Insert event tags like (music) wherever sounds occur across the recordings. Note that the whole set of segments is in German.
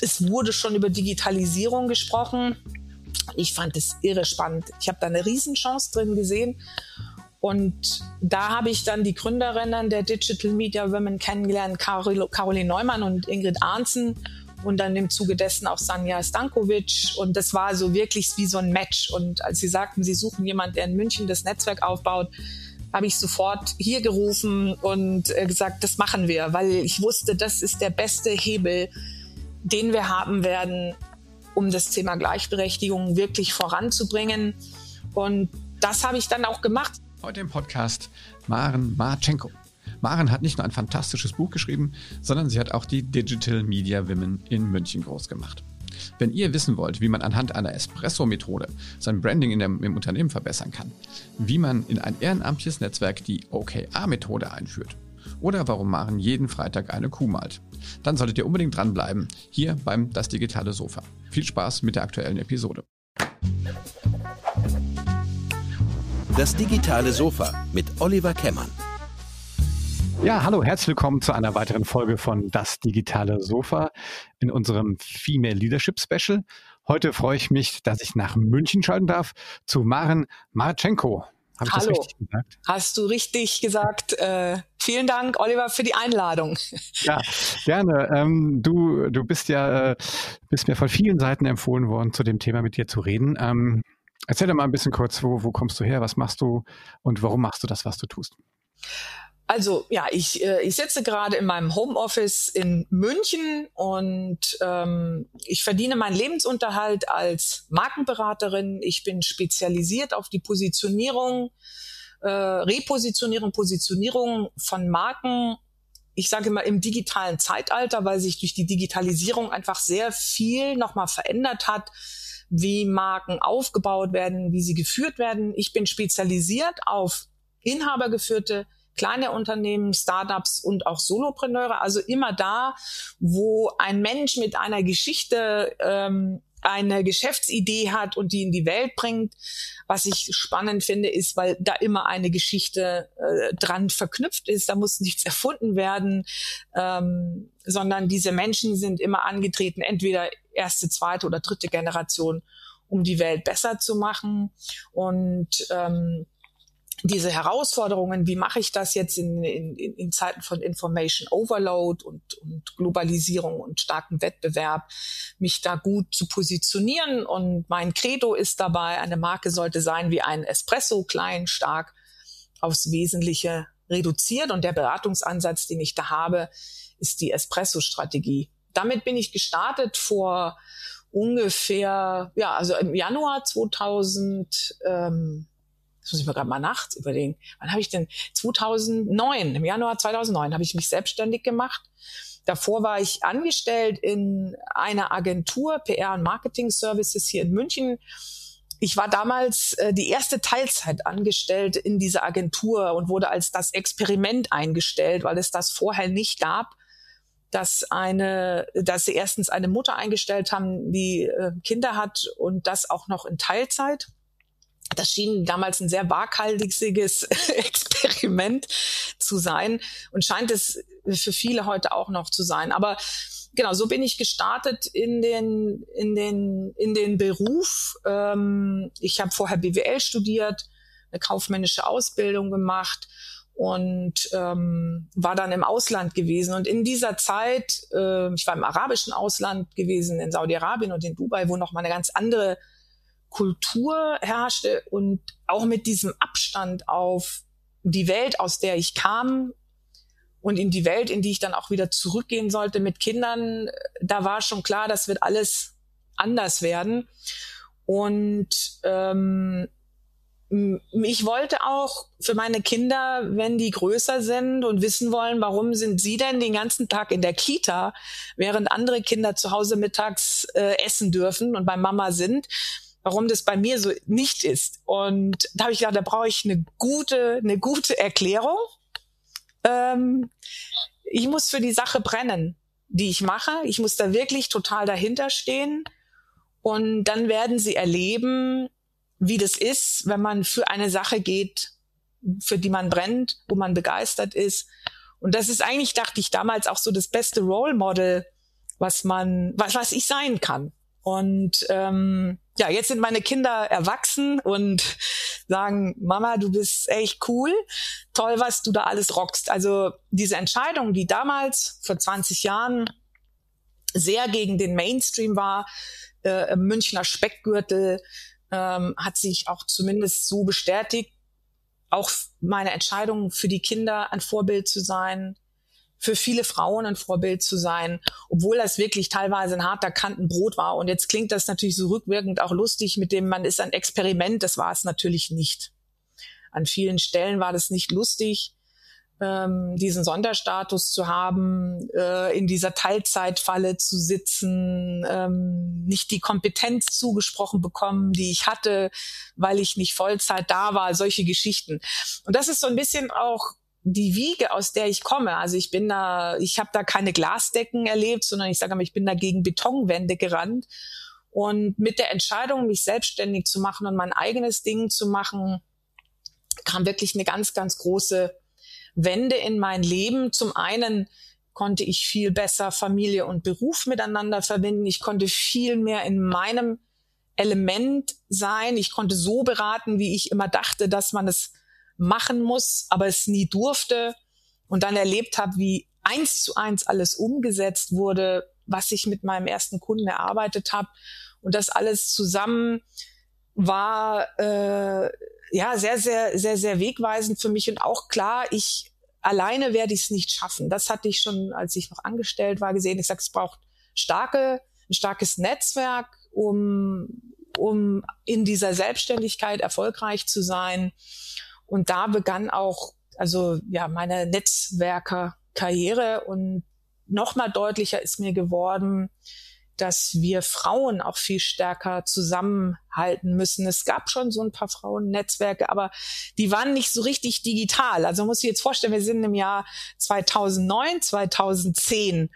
es wurde schon über Digitalisierung gesprochen. Ich fand es irre spannend. Ich habe da eine Riesenchance drin gesehen. Und da habe ich dann die Gründerinnen der Digital Media Women kennengelernt, Carol, Caroline Neumann und Ingrid Arnzen und dann im Zuge dessen auch Sanja Stankovic. Und das war so wirklich wie so ein Match. Und als sie sagten, sie suchen jemanden, der in München das Netzwerk aufbaut, habe ich sofort hier gerufen und äh, gesagt, das machen wir, weil ich wusste, das ist der beste Hebel, den wir haben werden, um das Thema Gleichberechtigung wirklich voranzubringen. Und das habe ich dann auch gemacht. Heute im Podcast Maren Marchenko. Maren hat nicht nur ein fantastisches Buch geschrieben, sondern sie hat auch die Digital Media Women in München groß gemacht. Wenn ihr wissen wollt, wie man anhand einer Espresso-Methode sein Branding in dem, im Unternehmen verbessern kann, wie man in ein ehrenamtliches Netzwerk die OKR-Methode einführt oder warum Maren jeden Freitag eine Kuh malt, dann solltet ihr unbedingt dranbleiben, hier beim Das Digitale Sofa. Viel Spaß mit der aktuellen Episode. Das Digitale Sofa mit Oliver Kemmern. Ja, hallo, herzlich willkommen zu einer weiteren Folge von Das digitale Sofa in unserem Female Leadership Special. Heute freue ich mich, dass ich nach München schalten darf zu Maren Marchenko. Habe ich Hallo. das richtig gesagt? Hast du richtig gesagt. Äh, vielen Dank, Oliver, für die Einladung. Ja, gerne. Ähm, du, du bist ja äh, bist mir von vielen Seiten empfohlen worden, zu dem Thema mit dir zu reden. Ähm, erzähl doch mal ein bisschen kurz, wo, wo kommst du her, was machst du und warum machst du das, was du tust? Also ja, ich, äh, ich sitze gerade in meinem Homeoffice in München und ähm, ich verdiene meinen Lebensunterhalt als Markenberaterin. Ich bin spezialisiert auf die Positionierung, äh, Repositionierung, Positionierung von Marken. Ich sage immer im digitalen Zeitalter, weil sich durch die Digitalisierung einfach sehr viel nochmal verändert hat wie Marken aufgebaut werden, wie sie geführt werden. Ich bin spezialisiert auf inhabergeführte kleine Unternehmen, Startups und auch Solopreneure. Also immer da, wo ein Mensch mit einer Geschichte ähm, eine Geschäftsidee hat und die in die Welt bringt. Was ich spannend finde, ist, weil da immer eine Geschichte äh, dran verknüpft ist. Da muss nichts erfunden werden, ähm, sondern diese Menschen sind immer angetreten, entweder erste, zweite oder dritte Generation, um die Welt besser zu machen. Und ähm, diese Herausforderungen, wie mache ich das jetzt in, in, in Zeiten von Information Overload und, und Globalisierung und starkem Wettbewerb, mich da gut zu positionieren. Und mein Credo ist dabei, eine Marke sollte sein wie ein Espresso, klein, stark, aufs Wesentliche reduziert. Und der Beratungsansatz, den ich da habe, ist die Espresso-Strategie. Damit bin ich gestartet vor ungefähr, ja, also im Januar 2000. Ähm, das muss ich mir gerade mal nachts überlegen, wann habe ich denn 2009, im Januar 2009 habe ich mich selbstständig gemacht. Davor war ich angestellt in einer Agentur PR und Marketing Services hier in München. Ich war damals äh, die erste Teilzeit angestellt in dieser Agentur und wurde als das Experiment eingestellt, weil es das vorher nicht gab dass eine, dass sie erstens eine Mutter eingestellt haben, die äh, Kinder hat und das auch noch in Teilzeit. Das schien damals ein sehr waghalsiges (laughs) Experiment zu sein und scheint es für viele heute auch noch zu sein. Aber genau, so bin ich gestartet in den, in den, in den Beruf. Ähm, ich habe vorher BWL studiert, eine kaufmännische Ausbildung gemacht und ähm, war dann im Ausland gewesen. Und in dieser Zeit, äh, ich war im arabischen Ausland gewesen, in Saudi-Arabien und in Dubai, wo noch mal eine ganz andere Kultur herrschte und auch mit diesem Abstand auf die Welt, aus der ich kam und in die Welt, in die ich dann auch wieder zurückgehen sollte mit Kindern, da war schon klar, das wird alles anders werden. Und ähm, ich wollte auch für meine Kinder, wenn die größer sind und wissen wollen, warum sind sie denn den ganzen Tag in der Kita, während andere Kinder zu Hause mittags äh, essen dürfen und bei Mama sind, warum das bei mir so nicht ist. Und da habe ich gedacht, da brauche ich eine gute, eine gute Erklärung. Ähm, ich muss für die Sache brennen, die ich mache. Ich muss da wirklich total dahinter stehen. Und dann werden sie erleben, wie das ist, wenn man für eine Sache geht, für die man brennt, wo man begeistert ist. Und das ist eigentlich, dachte ich damals, auch so das beste Role Model was man, was, was ich sein kann. Und ähm, ja, jetzt sind meine Kinder erwachsen und sagen, Mama, du bist echt cool, toll, was du da alles rockst. Also diese Entscheidung, die damals vor 20 Jahren sehr gegen den Mainstream war, äh, Münchner Speckgürtel, ähm, hat sich auch zumindest so bestätigt. Auch meine Entscheidung für die Kinder ein Vorbild zu sein, für viele Frauen ein Vorbild zu sein, obwohl das wirklich teilweise ein harter Kantenbrot war. Und jetzt klingt das natürlich so rückwirkend auch lustig, mit dem man ist ein Experiment. Das war es natürlich nicht. An vielen Stellen war das nicht lustig ähm, diesen Sonderstatus zu haben, äh, in dieser Teilzeitfalle zu sitzen, ähm, nicht die Kompetenz zugesprochen bekommen, die ich hatte, weil ich nicht Vollzeit da war, solche Geschichten. Und das ist so ein bisschen auch die Wiege, aus der ich komme. Also ich bin da, ich habe da keine Glasdecken erlebt, sondern ich sage mal, ich bin da gegen Betonwände gerannt. Und mit der Entscheidung, mich selbstständig zu machen und mein eigenes Ding zu machen, kam wirklich eine ganz, ganz große Wende in mein Leben. Zum einen konnte ich viel besser Familie und Beruf miteinander verbinden. Ich konnte viel mehr in meinem Element sein. Ich konnte so beraten, wie ich immer dachte, dass man es machen muss, aber es nie durfte. Und dann erlebt habe, wie eins zu eins alles umgesetzt wurde, was ich mit meinem ersten Kunden erarbeitet habe. Und das alles zusammen war äh, ja sehr, sehr, sehr, sehr wegweisend für mich und auch klar, ich alleine werde ich es nicht schaffen. Das hatte ich schon, als ich noch angestellt war, gesehen. Ich sage, es braucht starke, ein starkes Netzwerk, um, um in dieser Selbstständigkeit erfolgreich zu sein. Und da begann auch, also ja, meine Netzwerkerkarriere und nochmal deutlicher ist mir geworden, dass wir Frauen auch viel stärker zusammenhalten müssen. Es gab schon so ein paar Frauennetzwerke, aber die waren nicht so richtig digital. Also muss ich jetzt vorstellen, wir sind im Jahr 2009, 2010.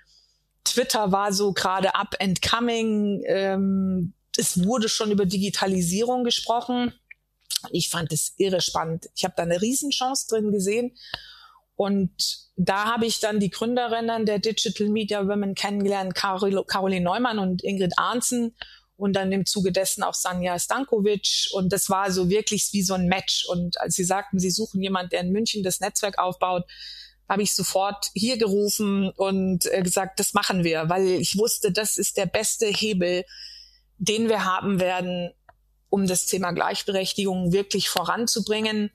Twitter war so gerade up and coming. Ähm, es wurde schon über Digitalisierung gesprochen. Ich fand es irre spannend. Ich habe da eine Riesenchance drin gesehen und da habe ich dann die Gründerinnen der Digital Media Women kennengelernt, Carol, Caroline Neumann und Ingrid Arnzen und dann im Zuge dessen auch Sanja Stankovic. Und das war so wirklich wie so ein Match. Und als sie sagten, sie suchen jemanden, der in München das Netzwerk aufbaut, habe ich sofort hier gerufen und äh, gesagt, das machen wir, weil ich wusste, das ist der beste Hebel, den wir haben werden, um das Thema Gleichberechtigung wirklich voranzubringen.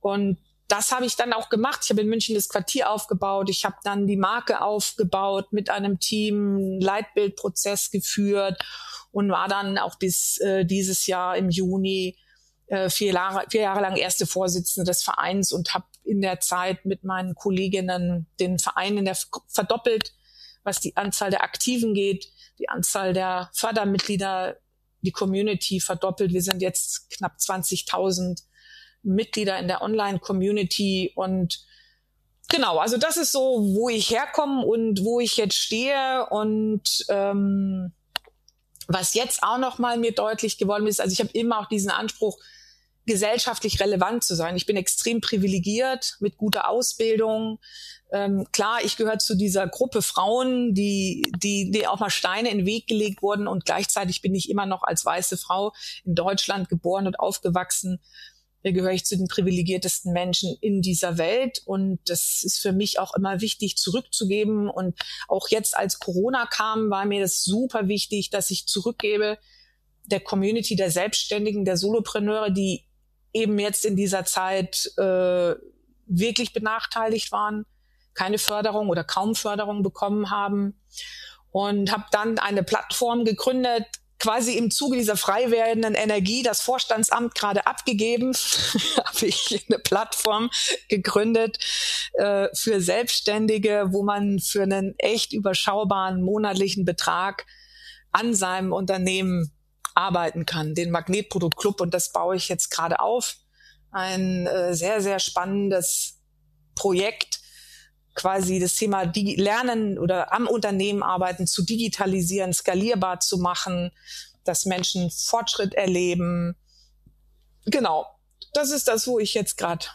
Und das habe ich dann auch gemacht. Ich habe in München das Quartier aufgebaut. Ich habe dann die Marke aufgebaut mit einem Team, Leitbildprozess geführt und war dann auch bis äh, dieses Jahr im Juni äh, vier, Jahre, vier Jahre lang erste Vorsitzende des Vereins und habe in der Zeit mit meinen Kolleginnen den Verein in der verdoppelt, was die Anzahl der Aktiven geht, die Anzahl der Fördermitglieder, die Community verdoppelt. Wir sind jetzt knapp 20.000 Mitglieder in der Online-Community und genau, also das ist so, wo ich herkomme und wo ich jetzt stehe und ähm, was jetzt auch noch mal mir deutlich geworden ist, also ich habe immer auch diesen Anspruch, gesellschaftlich relevant zu sein. Ich bin extrem privilegiert mit guter Ausbildung. Ähm, klar, ich gehöre zu dieser Gruppe Frauen, die, die, die auch mal Steine in den Weg gelegt wurden und gleichzeitig bin ich immer noch als weiße Frau in Deutschland geboren und aufgewachsen gehöre ich zu den privilegiertesten Menschen in dieser Welt. Und das ist für mich auch immer wichtig zurückzugeben. Und auch jetzt, als Corona kam, war mir das super wichtig, dass ich zurückgebe der Community der Selbstständigen, der Solopreneure, die eben jetzt in dieser Zeit äh, wirklich benachteiligt waren, keine Förderung oder kaum Förderung bekommen haben. Und habe dann eine Plattform gegründet, quasi im Zuge dieser frei werdenden Energie das Vorstandsamt gerade abgegeben, (laughs) habe ich eine Plattform gegründet äh, für Selbstständige, wo man für einen echt überschaubaren monatlichen Betrag an seinem Unternehmen arbeiten kann, den Magnetprodukt Club und das baue ich jetzt gerade auf. Ein äh, sehr, sehr spannendes Projekt, quasi das Thema Digi Lernen oder am Unternehmen arbeiten zu digitalisieren, skalierbar zu machen, dass Menschen Fortschritt erleben. Genau, das ist das, wo ich jetzt gerade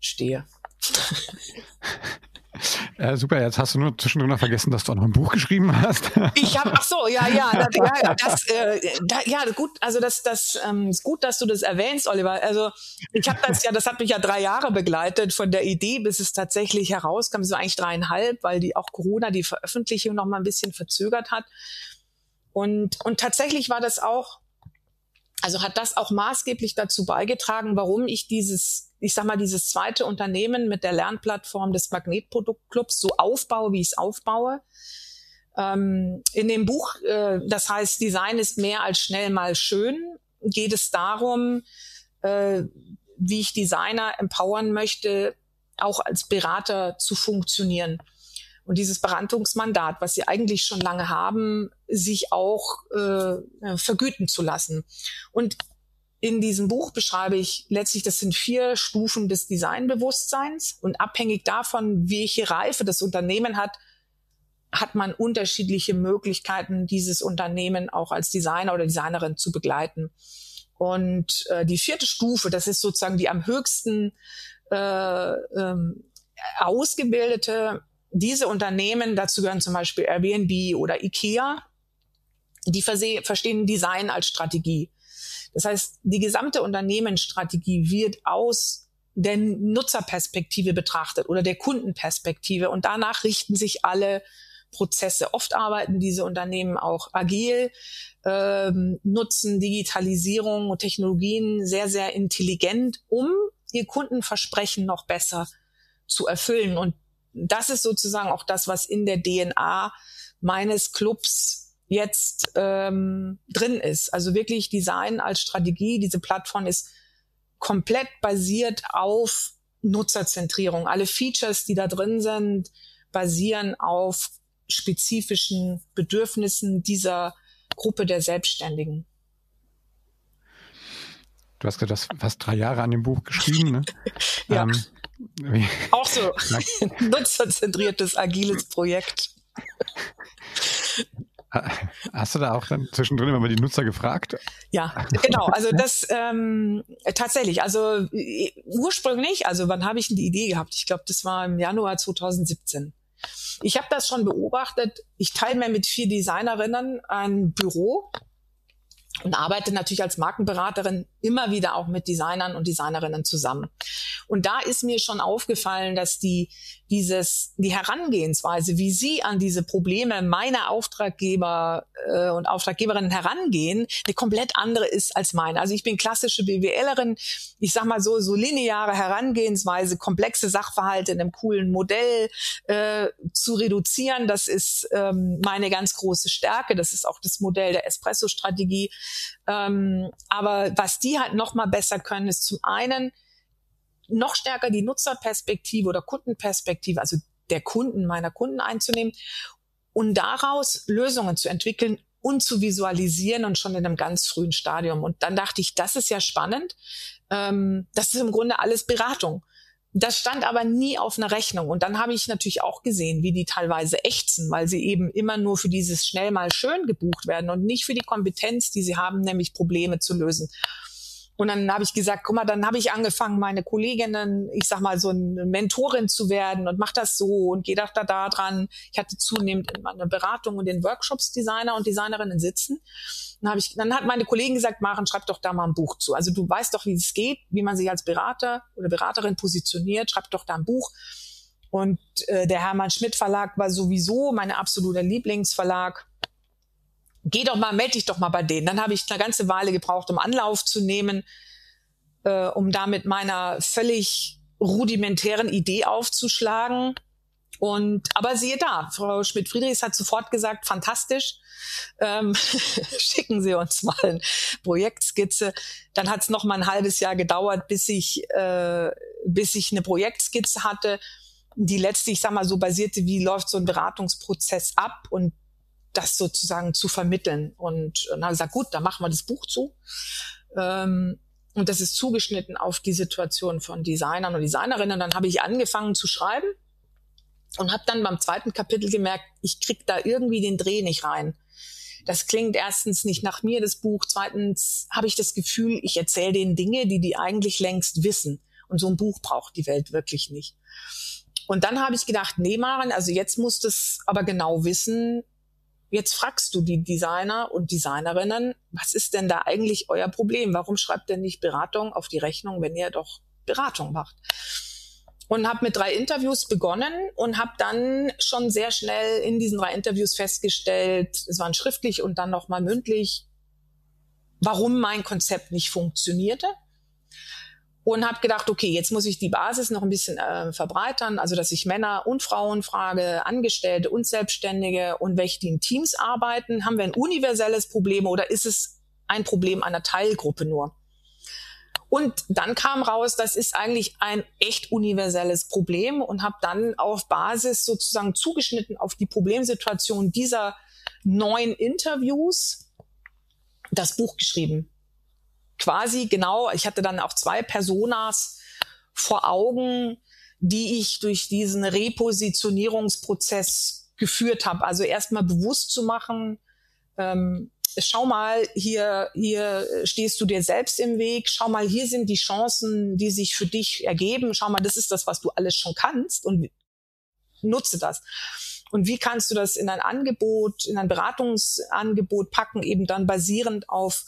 stehe. (laughs) (laughs) Äh, super, jetzt hast du nur zwischendrin noch vergessen, dass du auch noch ein Buch geschrieben hast. (laughs) ich habe, ach so, ja, ja, das, ja, das, äh, da, ja, gut, also das, das ähm, ist gut, dass du das erwähnst, Oliver. Also ich habe das ja, das hat mich ja drei Jahre begleitet, von der Idee, bis es tatsächlich herauskam, so eigentlich dreieinhalb, weil die auch Corona die Veröffentlichung noch mal ein bisschen verzögert hat. Und, und tatsächlich war das auch also hat das auch maßgeblich dazu beigetragen, warum ich dieses, ich sag mal, dieses zweite Unternehmen mit der Lernplattform des Magnetproduktclubs so aufbaue, wie ich es aufbaue. Ähm, in dem Buch, äh, das heißt, Design ist mehr als schnell mal schön, geht es darum, äh, wie ich Designer empowern möchte, auch als Berater zu funktionieren und dieses Beratungsmandat, was sie eigentlich schon lange haben, sich auch äh, vergüten zu lassen. Und in diesem Buch beschreibe ich letztlich, das sind vier Stufen des Designbewusstseins und abhängig davon, welche Reife das Unternehmen hat, hat man unterschiedliche Möglichkeiten, dieses Unternehmen auch als Designer oder Designerin zu begleiten. Und äh, die vierte Stufe, das ist sozusagen die am höchsten äh, ähm, ausgebildete diese Unternehmen, dazu gehören zum Beispiel Airbnb oder IKEA, die verstehen Design als Strategie. Das heißt, die gesamte Unternehmensstrategie wird aus der Nutzerperspektive betrachtet oder der Kundenperspektive und danach richten sich alle Prozesse. Oft arbeiten diese Unternehmen auch agil, ähm, nutzen Digitalisierung und Technologien sehr, sehr intelligent, um ihr Kundenversprechen noch besser zu erfüllen. Und das ist sozusagen auch das, was in der DNA meines Clubs jetzt ähm, drin ist. Also wirklich Design als Strategie. Diese Plattform ist komplett basiert auf Nutzerzentrierung. Alle Features, die da drin sind, basieren auf spezifischen Bedürfnissen dieser Gruppe der Selbstständigen. Du hast hast fast drei Jahre an dem Buch geschrieben. Ne? (laughs) ja. Ähm, auch so (laughs) nutzerzentriertes, agiles Projekt. Hast du da auch dann zwischendrin immer die Nutzer gefragt? Ja, genau. Also das ähm, tatsächlich. Also ursprünglich, also wann habe ich denn die Idee gehabt? Ich glaube, das war im Januar 2017. Ich habe das schon beobachtet. Ich teile mir mit vier Designerinnen ein Büro und arbeite natürlich als Markenberaterin immer wieder auch mit Designern und Designerinnen zusammen. Und da ist mir schon aufgefallen, dass die, dieses, die Herangehensweise, wie sie an diese Probleme meiner Auftraggeber äh, und Auftraggeberinnen herangehen, eine komplett andere ist als meine. Also ich bin klassische BWLerin. Ich sag mal so, so lineare Herangehensweise, komplexe Sachverhalte in einem coolen Modell äh, zu reduzieren. Das ist ähm, meine ganz große Stärke. Das ist auch das Modell der Espresso-Strategie. Ähm, aber was die halt noch mal besser können, ist zum einen noch stärker die Nutzerperspektive oder Kundenperspektive, also der Kunden, meiner Kunden einzunehmen und daraus Lösungen zu entwickeln und zu visualisieren und schon in einem ganz frühen Stadium. Und dann dachte ich, das ist ja spannend. Ähm, das ist im Grunde alles Beratung. Das stand aber nie auf einer Rechnung. Und dann habe ich natürlich auch gesehen, wie die teilweise ächzen, weil sie eben immer nur für dieses schnell mal schön gebucht werden und nicht für die Kompetenz, die sie haben, nämlich Probleme zu lösen. Und dann habe ich gesagt, guck mal, dann habe ich angefangen, meine Kolleginnen, ich sag mal, so eine Mentorin zu werden und mach das so und gehe da, da dran. Ich hatte zunehmend in meiner Beratung und in Workshops Designer und Designerinnen sitzen. Dann, hab ich, dann hat meine Kollegin gesagt, Maren, schreib doch da mal ein Buch zu. Also du weißt doch, wie es geht, wie man sich als Berater oder Beraterin positioniert, schreib doch da ein Buch. Und äh, der Hermann Schmidt Verlag war sowieso mein absoluter Lieblingsverlag geh doch mal, melde dich doch mal bei denen. Dann habe ich eine ganze Weile gebraucht, um Anlauf zu nehmen, äh, um da mit meiner völlig rudimentären Idee aufzuschlagen. Und aber siehe da, Frau Schmidt-Friedrichs hat sofort gesagt, fantastisch, ähm, (laughs) schicken Sie uns mal eine Projektskizze. Dann hat es noch mal ein halbes Jahr gedauert, bis ich, äh, bis ich eine Projektskizze hatte, die letztlich, ich sag mal, so basierte, wie läuft so ein Beratungsprozess ab und das sozusagen zu vermitteln. Und dann habe ich gesagt, gut, dann machen wir das Buch zu. Ähm, und das ist zugeschnitten auf die Situation von Designern und Designerinnen. Dann habe ich angefangen zu schreiben und habe dann beim zweiten Kapitel gemerkt, ich krieg da irgendwie den Dreh nicht rein. Das klingt erstens nicht nach mir, das Buch. Zweitens habe ich das Gefühl, ich erzähle denen Dinge, die die eigentlich längst wissen. Und so ein Buch braucht die Welt wirklich nicht. Und dann habe ich gedacht, nee, Maren, also jetzt musst du es aber genau wissen. Jetzt fragst du die Designer und Designerinnen, was ist denn da eigentlich euer Problem? Warum schreibt ihr nicht Beratung auf die Rechnung, wenn ihr doch Beratung macht? Und habe mit drei Interviews begonnen und habe dann schon sehr schnell in diesen drei Interviews festgestellt, es waren schriftlich und dann nochmal mündlich, warum mein Konzept nicht funktionierte und habe gedacht, okay, jetzt muss ich die Basis noch ein bisschen äh, verbreitern, also dass ich Männer und Frauen frage, Angestellte und Selbstständige und welche die in Teams arbeiten. Haben wir ein universelles Problem oder ist es ein Problem einer Teilgruppe nur? Und dann kam raus, das ist eigentlich ein echt universelles Problem und habe dann auf Basis sozusagen zugeschnitten auf die Problemsituation dieser neun Interviews das Buch geschrieben quasi genau, ich hatte dann auch zwei Personas vor Augen, die ich durch diesen Repositionierungsprozess geführt habe. Also erstmal bewusst zu machen, ähm, schau mal, hier, hier stehst du dir selbst im Weg, schau mal, hier sind die Chancen, die sich für dich ergeben, schau mal, das ist das, was du alles schon kannst und nutze das. Und wie kannst du das in ein Angebot, in ein Beratungsangebot packen, eben dann basierend auf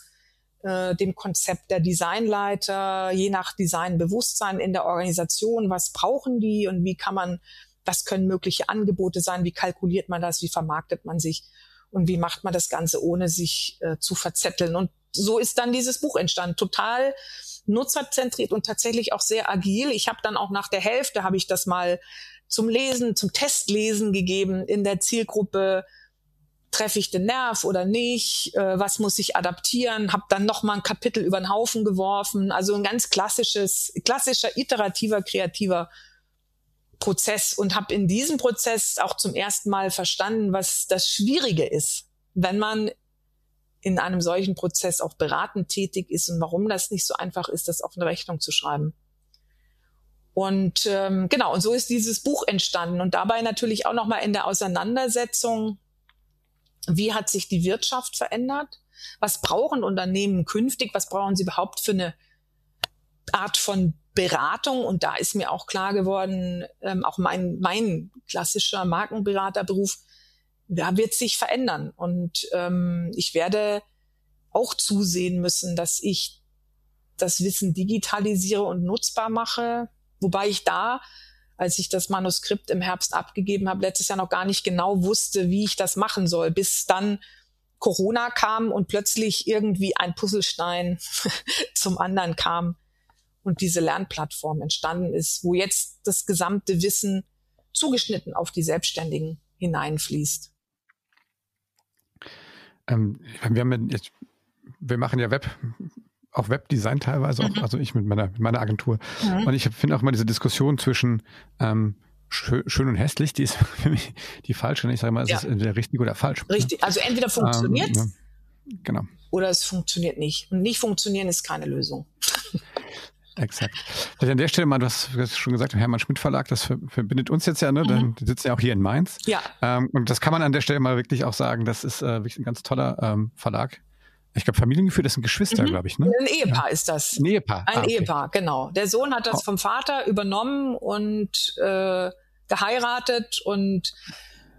äh, dem Konzept der Designleiter, je nach Designbewusstsein in der Organisation, was brauchen die und wie kann man, was können mögliche Angebote sein, wie kalkuliert man das, wie vermarktet man sich und wie macht man das Ganze, ohne sich äh, zu verzetteln. Und so ist dann dieses Buch entstanden, total nutzerzentriert und tatsächlich auch sehr agil. Ich habe dann auch nach der Hälfte, habe ich das mal zum Lesen, zum Testlesen gegeben in der Zielgruppe treffe ich den Nerv oder nicht, äh, was muss ich adaptieren, habe dann noch mal ein Kapitel über den Haufen geworfen, also ein ganz klassisches, klassischer iterativer, kreativer Prozess. Und habe in diesem Prozess auch zum ersten Mal verstanden, was das Schwierige ist, wenn man in einem solchen Prozess auch beratend tätig ist und warum das nicht so einfach ist, das auf eine Rechnung zu schreiben. Und ähm, genau, und so ist dieses Buch entstanden. Und dabei natürlich auch noch mal in der Auseinandersetzung wie hat sich die Wirtschaft verändert? Was brauchen Unternehmen künftig? Was brauchen sie überhaupt für eine Art von Beratung? Und da ist mir auch klar geworden, ähm, auch mein, mein klassischer Markenberaterberuf, da wird sich verändern. Und ähm, ich werde auch zusehen müssen, dass ich das Wissen digitalisiere und nutzbar mache. Wobei ich da als ich das Manuskript im Herbst abgegeben habe, letztes Jahr noch gar nicht genau wusste, wie ich das machen soll, bis dann Corona kam und plötzlich irgendwie ein Puzzlestein (laughs) zum anderen kam und diese Lernplattform entstanden ist, wo jetzt das gesamte Wissen zugeschnitten auf die Selbstständigen hineinfließt. Ähm, wir, jetzt, wir machen ja Web, auch Webdesign teilweise auch, mhm. also ich mit meiner, mit meiner Agentur. Mhm. Und ich finde auch immer diese Diskussion zwischen ähm, schön und hässlich, die ist (laughs) für mich die falsche. Ich sage mal, es ja. ist entweder richtig oder falsch. Richtig, also entweder funktioniert ähm, genau. oder es funktioniert nicht. Und nicht funktionieren ist keine Lösung. (laughs) Exakt. Vielleicht an der Stelle mal, du hast, du hast schon gesagt, der Hermann Schmidt Verlag, das verbindet uns jetzt ja, ne? Mhm. Die sitzen ja auch hier in Mainz. Ja. Ähm, und das kann man an der Stelle mal wirklich auch sagen, das ist äh, wirklich ein ganz toller ähm, Verlag. Ich glaube, Familiengefühl, das sind Geschwister, mhm. glaube ich. Ne? Ein Ehepaar ist das. Ein Ehepaar. Ein ah, okay. Ehepaar, genau. Der Sohn hat das oh. vom Vater übernommen und äh, geheiratet und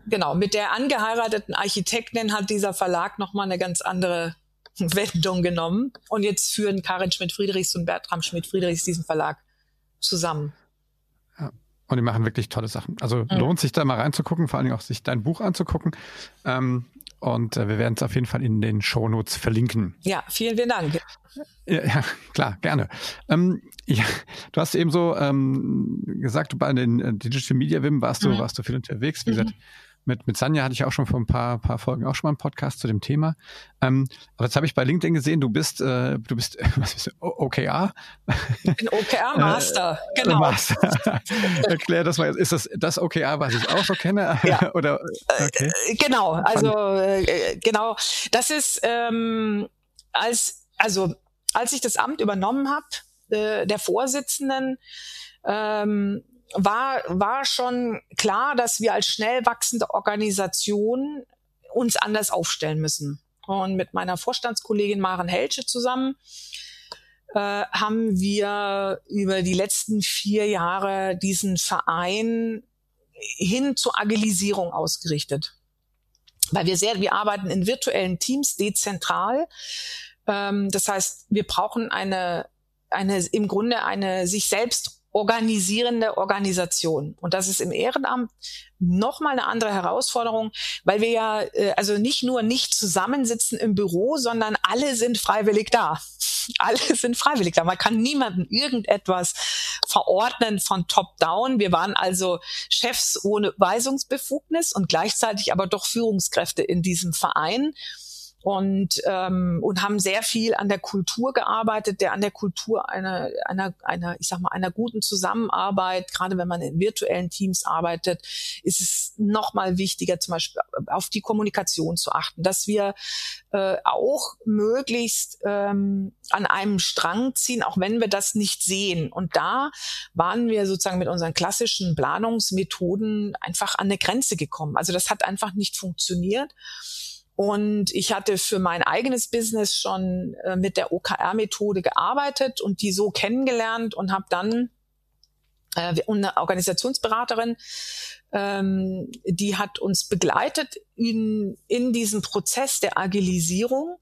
genau, mit der angeheirateten Architektin hat dieser Verlag nochmal eine ganz andere (laughs) Wendung genommen. Und jetzt führen Karin Schmidt-Friedrichs und Bertram Schmidt-Friedrichs diesen Verlag zusammen. Ja. Und die machen wirklich tolle Sachen. Also mhm. lohnt sich da mal reinzugucken, vor allem auch sich dein Buch anzugucken. Ähm, und äh, wir werden es auf jeden Fall in den Shownotes verlinken. Ja, vielen, vielen Dank. Ja, ja klar, gerne. Ähm, ja, du hast eben so ähm, gesagt, bei den äh, Digital Media Wim warst du, mhm. warst du viel unterwegs. Wie mhm. gesagt, mit, mit Sanja hatte ich auch schon vor ein paar, paar Folgen auch schon mal einen Podcast zu dem Thema. Ähm, aber jetzt habe ich bei LinkedIn gesehen, du bist, äh, du bist, (laughs) was bist du, OKR? Ich bin OKR-Master, äh, genau. Master. (laughs) Erklär das mal. Ist das das OKR, was ich auch so kenne? (laughs) Ja. Oder, okay. Äh, genau, also äh, genau. Das ist ähm, als, also als ich das Amt übernommen habe, äh, der Vorsitzenden, ähm, war, war schon klar, dass wir als schnell wachsende Organisation uns anders aufstellen müssen. Und mit meiner Vorstandskollegin Maren Helsche zusammen äh, haben wir über die letzten vier Jahre diesen Verein hin zur Agilisierung ausgerichtet. Weil wir sehr, wir arbeiten in virtuellen Teams dezentral. Ähm, das heißt, wir brauchen eine, eine, im Grunde eine sich selbst organisierende Organisation. Und das ist im Ehrenamt nochmal eine andere Herausforderung, weil wir ja äh, also nicht nur nicht zusammensitzen im Büro, sondern alle sind freiwillig da. (laughs) Alle sind freiwillig da. Man kann niemandem irgendetwas verordnen von top-down. Wir waren also Chefs ohne Weisungsbefugnis und gleichzeitig aber doch Führungskräfte in diesem Verein und ähm, und haben sehr viel an der Kultur gearbeitet, der an der Kultur einer einer einer ich sag mal einer guten Zusammenarbeit. Gerade wenn man in virtuellen Teams arbeitet, ist es noch mal wichtiger, zum Beispiel auf die Kommunikation zu achten, dass wir äh, auch möglichst ähm, an einem Strang ziehen, auch wenn wir das nicht sehen. Und da waren wir sozusagen mit unseren klassischen Planungsmethoden einfach an eine Grenze gekommen. Also das hat einfach nicht funktioniert. Und ich hatte für mein eigenes Business schon äh, mit der OKR-Methode gearbeitet und die so kennengelernt und habe dann äh, eine Organisationsberaterin, ähm, die hat uns begleitet in, in diesem Prozess der Agilisierung.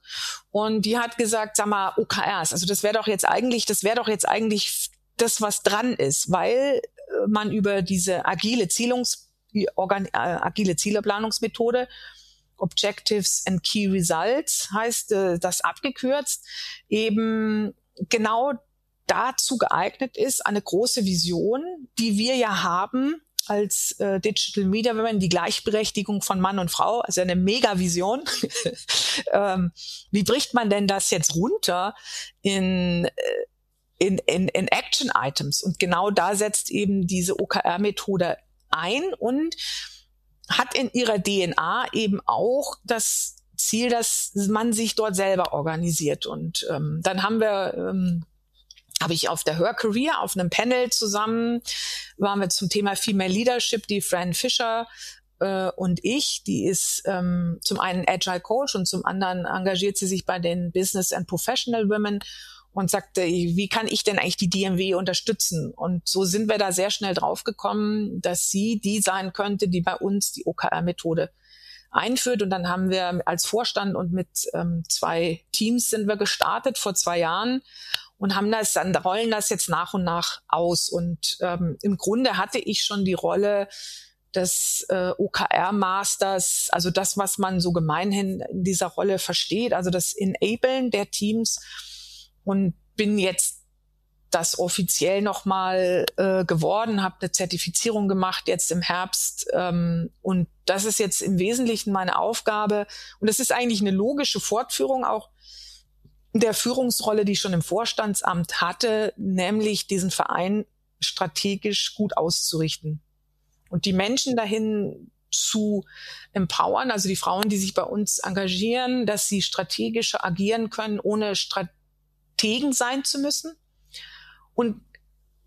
Und die hat gesagt, sag mal, OKRs, also das wäre doch jetzt eigentlich, das wäre doch jetzt eigentlich das, was dran ist, weil äh, man über diese agile Zielungs, die Organ, äh, agile Zieleplanungsmethode Objectives and Key Results heißt äh, das abgekürzt, eben genau dazu geeignet ist, eine große Vision, die wir ja haben als äh, Digital Media Women, die Gleichberechtigung von Mann und Frau, also eine Mega-Vision. (laughs) ähm, wie bricht man denn das jetzt runter in äh, in, in, in Action Items. Und genau da setzt eben diese OKR-Methode ein und hat in ihrer DNA eben auch das Ziel, dass man sich dort selber organisiert. Und ähm, dann haben wir ähm, habe ich auf der Her Career auf einem Panel zusammen waren wir zum Thema Female Leadership, die Fran Fischer äh, und ich, die ist ähm, zum einen Agile Coach und zum anderen engagiert sie sich bei den Business and Professional Women und sagte, wie kann ich denn eigentlich die DMW unterstützen? Und so sind wir da sehr schnell draufgekommen, dass sie die sein könnte, die bei uns die OKR-Methode einführt. Und dann haben wir als Vorstand und mit ähm, zwei Teams sind wir gestartet vor zwei Jahren und haben das, dann rollen das jetzt nach und nach aus. Und ähm, im Grunde hatte ich schon die Rolle des äh, OKR-Masters, also das, was man so gemeinhin in dieser Rolle versteht, also das Enablen der Teams und bin jetzt das offiziell nochmal äh, geworden, habe eine Zertifizierung gemacht jetzt im Herbst ähm, und das ist jetzt im Wesentlichen meine Aufgabe. Und das ist eigentlich eine logische Fortführung auch der Führungsrolle, die ich schon im Vorstandsamt hatte, nämlich diesen Verein strategisch gut auszurichten und die Menschen dahin zu empowern, also die Frauen, die sich bei uns engagieren, dass sie strategischer agieren können, ohne Strategie Strategen sein zu müssen und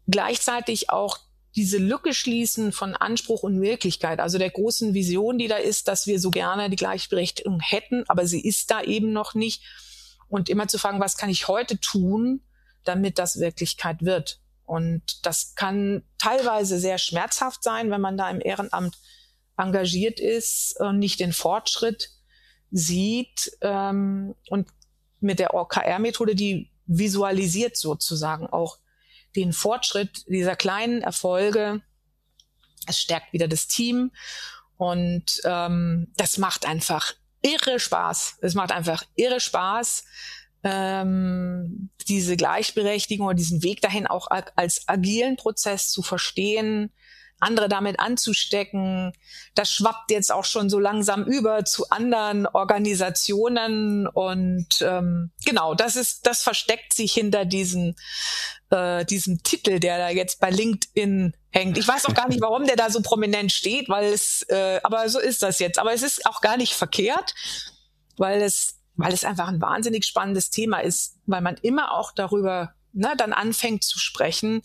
gleichzeitig auch diese Lücke schließen von Anspruch und Wirklichkeit, also der großen Vision, die da ist, dass wir so gerne die Gleichberechtigung hätten, aber sie ist da eben noch nicht. Und immer zu fragen, was kann ich heute tun, damit das Wirklichkeit wird? Und das kann teilweise sehr schmerzhaft sein, wenn man da im Ehrenamt engagiert ist und nicht den Fortschritt sieht. Ähm, und mit der OKR-Methode, die visualisiert sozusagen auch den Fortschritt dieser kleinen Erfolge. Es stärkt wieder das Team und ähm, das macht einfach irre Spaß. Es macht einfach irre Spaß, ähm, diese Gleichberechtigung oder diesen Weg dahin auch als agilen Prozess zu verstehen, andere damit anzustecken. Das schwappt jetzt auch schon so langsam über zu anderen Organisationen und ähm, genau, das ist, das versteckt sich hinter diesen äh, diesem Titel, der da jetzt bei LinkedIn hängt. Ich weiß auch gar nicht, warum der da so prominent steht, weil es, äh, aber so ist das jetzt. Aber es ist auch gar nicht verkehrt, weil es, weil es einfach ein wahnsinnig spannendes Thema ist, weil man immer auch darüber ne, dann anfängt zu sprechen,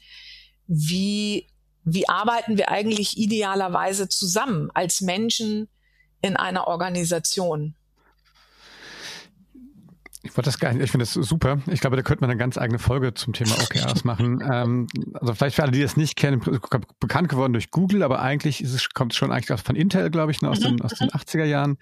wie wie arbeiten wir eigentlich idealerweise zusammen als Menschen in einer Organisation? Ich wollte das gar nicht, ich finde das super. Ich glaube, da könnte man eine ganz eigene Folge zum Thema OKRs machen. (laughs) ähm, also vielleicht für alle, die das nicht kennen, bekannt geworden durch Google, aber eigentlich es, kommt es schon eigentlich von Intel, glaube ich, ne, aus, mhm. den, aus den 80er Jahren.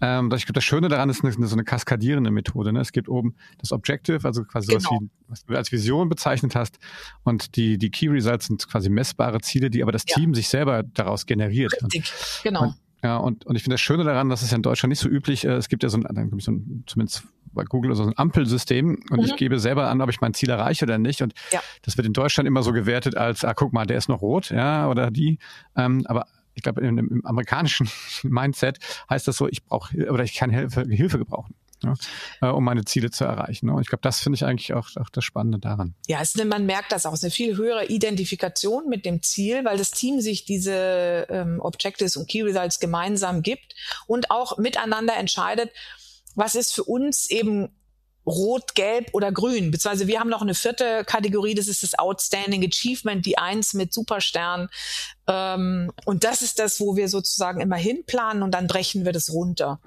Ähm, ich glaube, das Schöne daran ist eine, so eine kaskadierende Methode. Ne? Es gibt oben das Objective, also quasi genau. sowas wie, was du als Vision bezeichnet hast. Und die, die Key Results sind quasi messbare Ziele, die aber das ja. Team sich selber daraus generiert. Richtig, genau. Und, ja, und, und ich finde das Schöne daran, dass es ja in Deutschland nicht so üblich, äh, es gibt ja so ein, so ein zumindest bei Google so ein Ampelsystem und mhm. ich gebe selber an, ob ich mein Ziel erreiche oder nicht. Und ja. das wird in Deutschland immer so gewertet als, ah, guck mal, der ist noch rot, ja, oder die. Ähm, aber ich glaube, im, im amerikanischen (laughs) Mindset heißt das so, ich brauche oder ich kann Hilfe, Hilfe gebrauchen ja, äh, um meine Ziele zu erreichen. Und ich glaube, das finde ich eigentlich auch, auch das Spannende daran. Ja, es, man merkt das auch, es ist eine viel höhere Identifikation mit dem Ziel, weil das Team sich diese ähm, Objectives und Key Results gemeinsam gibt und auch miteinander entscheidet, was ist für uns eben Rot, Gelb oder Grün. Beziehungsweise wir haben noch eine vierte Kategorie, das ist das Outstanding Achievement, die Eins mit Superstern. Ähm, und das ist das, wo wir sozusagen immer hinplanen und dann brechen wir das runter.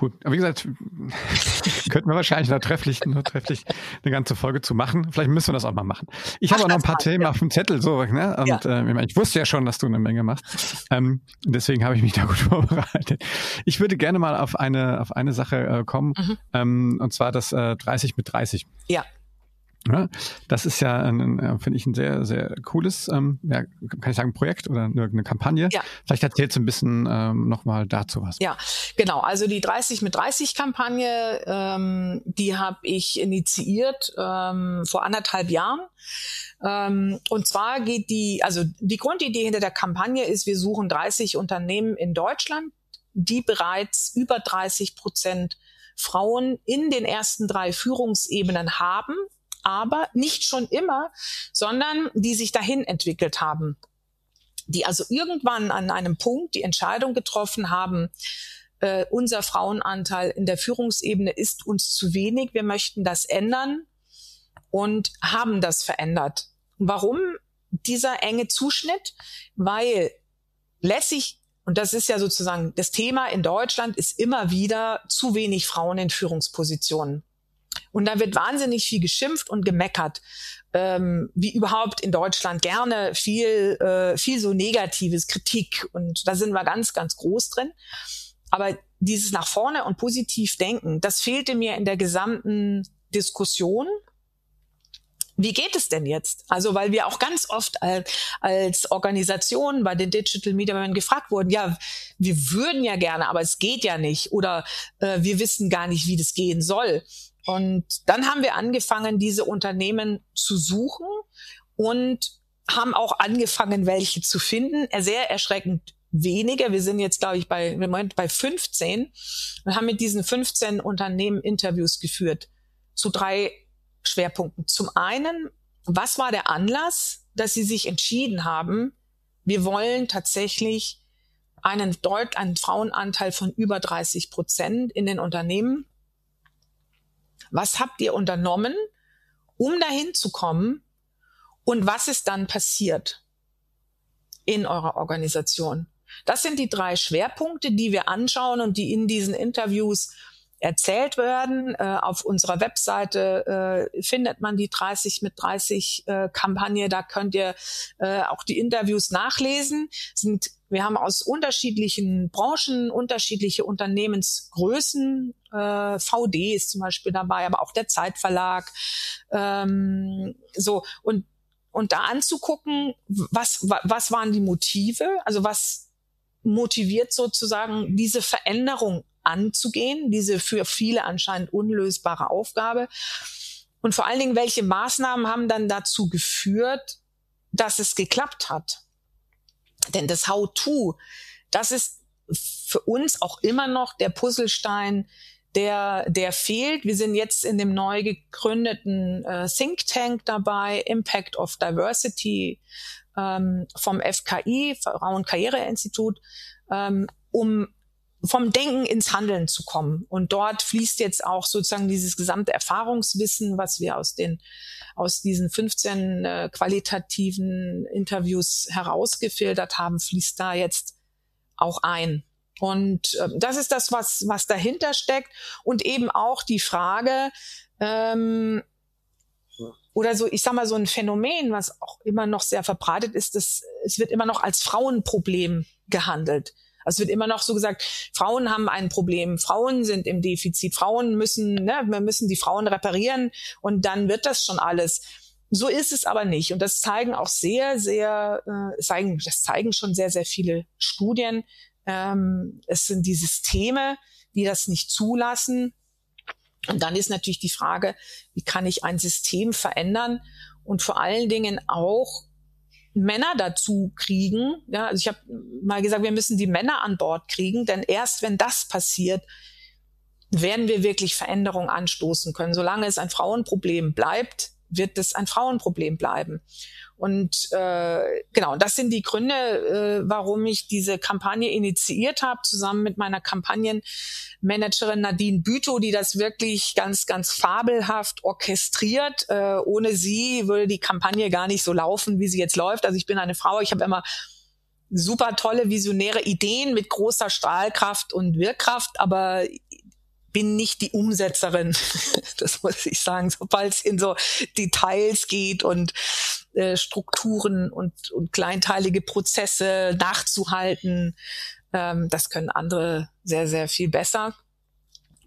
Cool. Aber wie gesagt, (laughs) könnten wir wahrscheinlich noch trefflich, nur trefflich eine ganze Folge zu machen. Vielleicht müssen wir das auch mal machen. Ich habe auch noch ein paar Themen ja. auf dem Zettel, so, ne? Und ja. äh, ich wusste ja schon, dass du eine Menge machst. Ähm, deswegen habe ich mich da gut (laughs) vorbereitet. Ich würde gerne mal auf eine, auf eine Sache äh, kommen, mhm. ähm, und zwar das äh, 30 mit 30. Ja. Ja, das ist ja, äh, finde ich, ein sehr, sehr cooles, ähm, ja, kann ich sagen, Projekt oder eine, eine Kampagne. Ja. Vielleicht erzählst du ein bisschen ähm, nochmal dazu was. Ja, genau. Also die 30 mit 30 Kampagne, ähm, die habe ich initiiert ähm, vor anderthalb Jahren. Ähm, und zwar geht die, also die Grundidee hinter der Kampagne ist, wir suchen 30 Unternehmen in Deutschland, die bereits über 30 Prozent Frauen in den ersten drei Führungsebenen haben aber nicht schon immer, sondern die sich dahin entwickelt haben. Die also irgendwann an einem Punkt die Entscheidung getroffen haben, äh, unser Frauenanteil in der Führungsebene ist uns zu wenig, wir möchten das ändern und haben das verändert. Warum dieser enge Zuschnitt? Weil lässig und das ist ja sozusagen das Thema in Deutschland ist immer wieder zu wenig Frauen in Führungspositionen. Und da wird wahnsinnig viel geschimpft und gemeckert, ähm, wie überhaupt in Deutschland gerne viel, äh, viel so Negatives, Kritik. Und da sind wir ganz, ganz groß drin. Aber dieses nach vorne und positiv denken, das fehlte mir in der gesamten Diskussion. Wie geht es denn jetzt? Also, weil wir auch ganz oft als, als Organisation bei den Digital Media gefragt wurden, ja, wir würden ja gerne, aber es geht ja nicht oder äh, wir wissen gar nicht, wie das gehen soll. Und dann haben wir angefangen, diese Unternehmen zu suchen und haben auch angefangen, welche zu finden. Sehr erschreckend weniger. Wir sind jetzt, glaube ich, bei, im Moment bei 15 und haben mit diesen 15 Unternehmen Interviews geführt zu drei Schwerpunkten. Zum einen, was war der Anlass, dass sie sich entschieden haben, wir wollen tatsächlich einen, Deut einen Frauenanteil von über 30 Prozent in den Unternehmen was habt ihr unternommen, um dahin zu kommen? Und was ist dann passiert in eurer Organisation? Das sind die drei Schwerpunkte, die wir anschauen und die in diesen Interviews erzählt werden. Äh, auf unserer Webseite äh, findet man die 30 mit 30 äh, Kampagne. Da könnt ihr äh, auch die Interviews nachlesen. Sind, wir haben aus unterschiedlichen Branchen unterschiedliche Unternehmensgrößen. Äh, VD ist zum Beispiel dabei, aber auch der Zeitverlag. Ähm, so und und da anzugucken, was was waren die Motive? Also was motiviert sozusagen diese Veränderung anzugehen, diese für viele anscheinend unlösbare Aufgabe. Und vor allen Dingen, welche Maßnahmen haben dann dazu geführt, dass es geklappt hat? Denn das How-to, das ist für uns auch immer noch der Puzzlestein, der, der fehlt. Wir sind jetzt in dem neu gegründeten äh, Think Tank dabei, Impact of Diversity ähm, vom FKI, Frauenkarriereinstitut, ähm, um vom Denken ins Handeln zu kommen. Und dort fließt jetzt auch sozusagen dieses gesamte Erfahrungswissen, was wir aus den aus diesen 15 äh, qualitativen Interviews herausgefiltert haben, fließt da jetzt auch ein. Und äh, das ist das, was, was dahinter steckt. Und eben auch die Frage, ähm, oder so, ich sag mal, so ein Phänomen, was auch immer noch sehr verbreitet ist, dass es wird immer noch als Frauenproblem gehandelt. Also es wird immer noch so gesagt, Frauen haben ein Problem, Frauen sind im Defizit, Frauen müssen, ne, wir müssen die Frauen reparieren und dann wird das schon alles. So ist es aber nicht. Und das zeigen auch sehr, sehr, äh, zeigen, das zeigen schon sehr, sehr viele Studien. Ähm, es sind die Systeme, die das nicht zulassen. Und dann ist natürlich die Frage, wie kann ich ein System verändern und vor allen Dingen auch Männer dazu kriegen. Ja, also ich habe mal gesagt, wir müssen die Männer an Bord kriegen, denn erst wenn das passiert, werden wir wirklich Veränderungen anstoßen können. Solange es ein Frauenproblem bleibt, wird es ein Frauenproblem bleiben. Und äh, genau, das sind die Gründe, äh, warum ich diese Kampagne initiiert habe, zusammen mit meiner Kampagnenmanagerin Nadine Bütow, die das wirklich ganz, ganz fabelhaft orchestriert. Äh, ohne sie würde die Kampagne gar nicht so laufen, wie sie jetzt läuft. Also ich bin eine Frau, ich habe immer super tolle visionäre Ideen mit großer Strahlkraft und Wirkkraft, aber bin nicht die Umsetzerin. (laughs) das muss ich sagen, sobald es in so Details geht und äh, Strukturen und, und kleinteilige Prozesse nachzuhalten, ähm, das können andere sehr, sehr viel besser.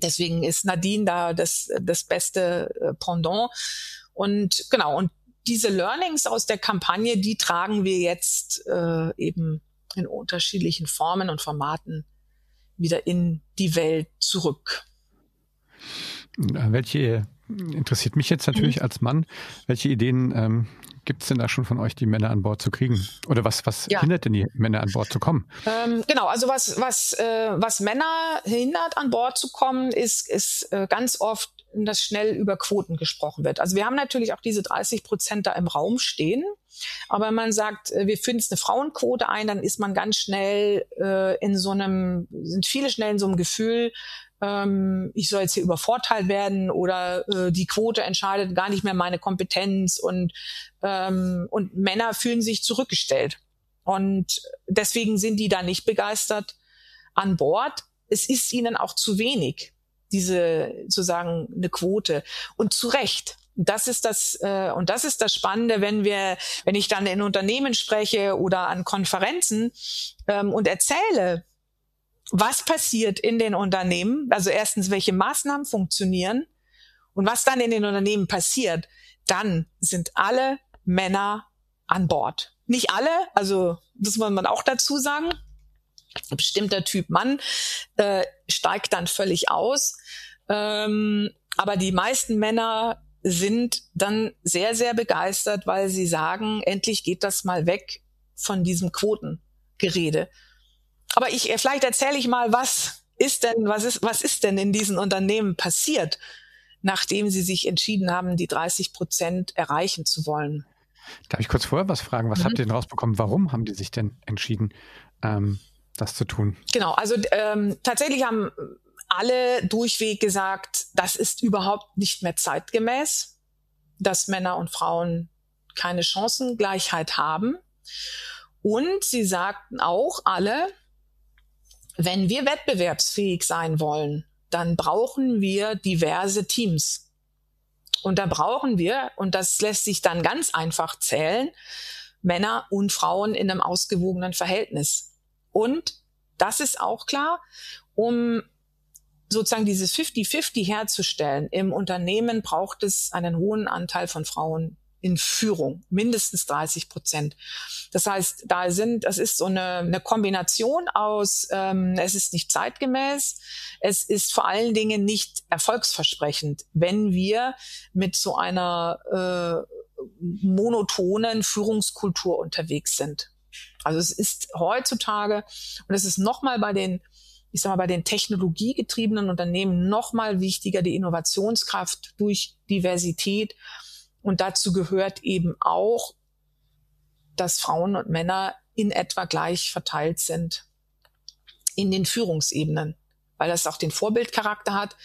Deswegen ist Nadine da das, das beste äh, Pendant. Und genau, und diese Learnings aus der Kampagne, die tragen wir jetzt äh, eben in unterschiedlichen Formen und Formaten wieder in die Welt zurück. Welche interessiert mich jetzt natürlich als Mann, welche Ideen ähm, gibt es denn da schon von euch, die Männer an Bord zu kriegen? Oder was, was ja. hindert denn die Männer an Bord zu kommen? Ähm, genau, also was, was, äh, was Männer hindert, an Bord zu kommen, ist, ist äh, ganz oft, dass schnell über Quoten gesprochen wird. Also wir haben natürlich auch diese 30 Prozent da im Raum stehen. Aber wenn man sagt, äh, wir führen jetzt eine Frauenquote ein, dann ist man ganz schnell äh, in so einem, sind viele schnell in so einem Gefühl, ähm, ich soll jetzt hier übervorteilt werden oder äh, die Quote entscheidet gar nicht mehr meine Kompetenz und, ähm, und Männer fühlen sich zurückgestellt. Und deswegen sind die da nicht begeistert an Bord. Es ist ihnen auch zu wenig, diese sozusagen eine Quote. Und zu Recht. Das ist das äh, und das ist das Spannende, wenn wir, wenn ich dann in Unternehmen spreche oder an Konferenzen ähm, und erzähle, was passiert in den Unternehmen, also erstens, welche Maßnahmen funktionieren und was dann in den Unternehmen passiert, dann sind alle Männer an Bord. Nicht alle, also das muss man auch dazu sagen. Ein bestimmter Typ Mann äh, steigt dann völlig aus. Ähm, aber die meisten Männer sind dann sehr, sehr begeistert, weil sie sagen, endlich geht das mal weg von diesem Quotengerede. Aber ich, vielleicht erzähle ich mal, was ist denn, was ist, was ist denn in diesen Unternehmen passiert, nachdem sie sich entschieden haben, die 30 Prozent erreichen zu wollen? Darf ich kurz vorher was fragen? Was mhm. habt ihr denn rausbekommen? Warum haben die sich denn entschieden, ähm, das zu tun? Genau, also ähm, tatsächlich haben alle durchweg gesagt, das ist überhaupt nicht mehr zeitgemäß, dass Männer und Frauen keine Chancengleichheit haben. Und sie sagten auch alle, wenn wir wettbewerbsfähig sein wollen, dann brauchen wir diverse Teams. Und da brauchen wir, und das lässt sich dann ganz einfach zählen, Männer und Frauen in einem ausgewogenen Verhältnis. Und das ist auch klar, um sozusagen dieses 50-50 herzustellen. Im Unternehmen braucht es einen hohen Anteil von Frauen in Führung, mindestens 30 Prozent. Das heißt, da sind, das ist so eine, eine Kombination aus, ähm, es ist nicht zeitgemäß, es ist vor allen Dingen nicht erfolgsversprechend, wenn wir mit so einer äh, monotonen Führungskultur unterwegs sind. Also es ist heutzutage, und es ist nochmal bei den ich sag mal, bei den technologiegetriebenen Unternehmen nochmal wichtiger, die Innovationskraft durch Diversität. Und dazu gehört eben auch, dass Frauen und Männer in etwa gleich verteilt sind in den Führungsebenen, weil das auch den Vorbildcharakter hat,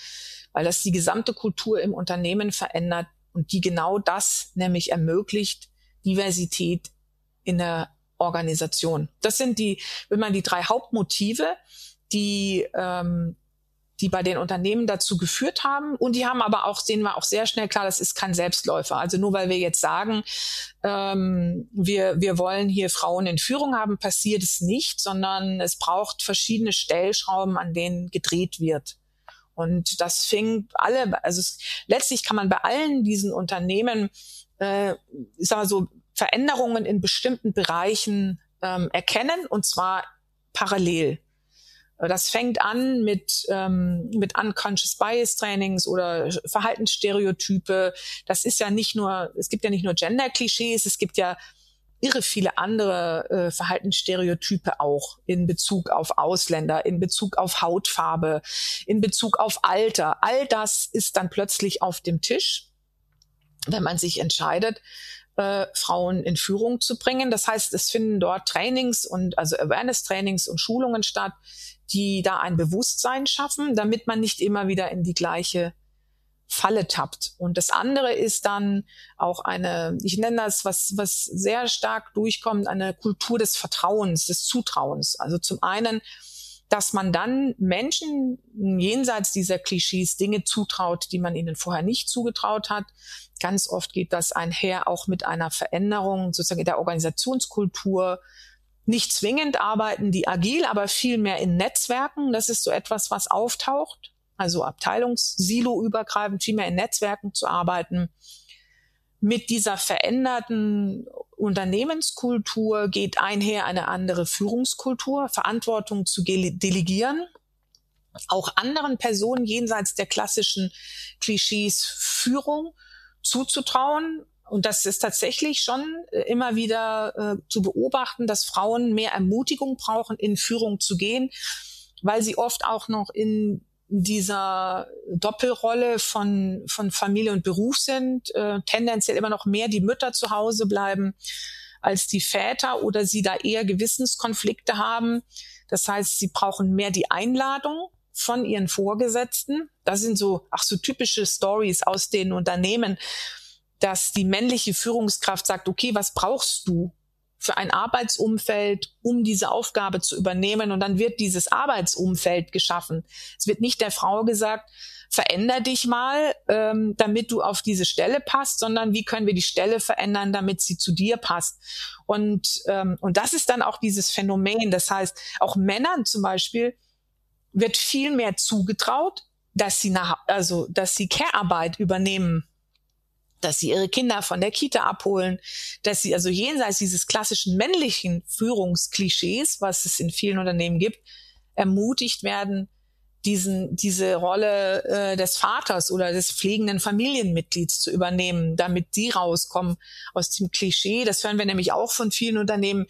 weil das die gesamte Kultur im Unternehmen verändert und die genau das nämlich ermöglicht, Diversität in der Organisation. Das sind die, wenn man die drei Hauptmotive, die ähm, die bei den Unternehmen dazu geführt haben. Und die haben aber auch, sehen wir auch sehr schnell klar, das ist kein Selbstläufer. Also nur weil wir jetzt sagen, ähm, wir, wir wollen hier Frauen in Führung haben, passiert es nicht, sondern es braucht verschiedene Stellschrauben, an denen gedreht wird. Und das fing alle, also es, letztlich kann man bei allen diesen Unternehmen, äh, ich sag mal so, Veränderungen in bestimmten Bereichen ähm, erkennen und zwar parallel. Das fängt an mit, ähm, mit Unconscious Bias Trainings oder Verhaltensstereotype. Das ist ja nicht nur, es gibt ja nicht nur Gender-Klischees, es gibt ja irre viele andere äh, Verhaltensstereotype auch in Bezug auf Ausländer, in Bezug auf Hautfarbe, in Bezug auf Alter. All das ist dann plötzlich auf dem Tisch, wenn man sich entscheidet, äh, Frauen in Führung zu bringen. Das heißt, es finden dort Trainings und also Awareness-Trainings und Schulungen statt, die da ein Bewusstsein schaffen, damit man nicht immer wieder in die gleiche Falle tappt. Und das andere ist dann auch eine, ich nenne das, was, was sehr stark durchkommt, eine Kultur des Vertrauens, des Zutrauens. Also zum einen, dass man dann Menschen jenseits dieser Klischees Dinge zutraut, die man ihnen vorher nicht zugetraut hat. Ganz oft geht das einher auch mit einer Veränderung sozusagen in der Organisationskultur, nicht zwingend arbeiten die agil, aber viel mehr in Netzwerken. Das ist so etwas, was auftaucht. Also Abteilungssilo übergreifend, viel mehr in Netzwerken zu arbeiten. Mit dieser veränderten Unternehmenskultur geht einher eine andere Führungskultur, Verantwortung zu delegieren, auch anderen Personen jenseits der klassischen Klischees Führung zuzutrauen. Und das ist tatsächlich schon äh, immer wieder äh, zu beobachten, dass Frauen mehr Ermutigung brauchen, in Führung zu gehen, weil sie oft auch noch in dieser Doppelrolle von, von Familie und Beruf sind, äh, tendenziell immer noch mehr die Mütter zu Hause bleiben als die Väter oder sie da eher Gewissenskonflikte haben. Das heißt, sie brauchen mehr die Einladung von ihren Vorgesetzten. Das sind so, ach so typische Stories aus den Unternehmen, dass die männliche Führungskraft sagt, okay, was brauchst du für ein Arbeitsumfeld, um diese Aufgabe zu übernehmen? Und dann wird dieses Arbeitsumfeld geschaffen. Es wird nicht der Frau gesagt, veränder dich mal, ähm, damit du auf diese Stelle passt, sondern wie können wir die Stelle verändern, damit sie zu dir passt. Und, ähm, und das ist dann auch dieses Phänomen. Das heißt, auch Männern zum Beispiel wird viel mehr zugetraut, dass sie nach, also, dass sie Care-Arbeit übernehmen dass sie ihre Kinder von der Kita abholen, dass sie also jenseits dieses klassischen männlichen Führungsklischees, was es in vielen Unternehmen gibt, ermutigt werden, diesen, diese Rolle äh, des Vaters oder des pflegenden Familienmitglieds zu übernehmen, damit die rauskommen aus dem Klischee. Das hören wir nämlich auch von vielen Unternehmen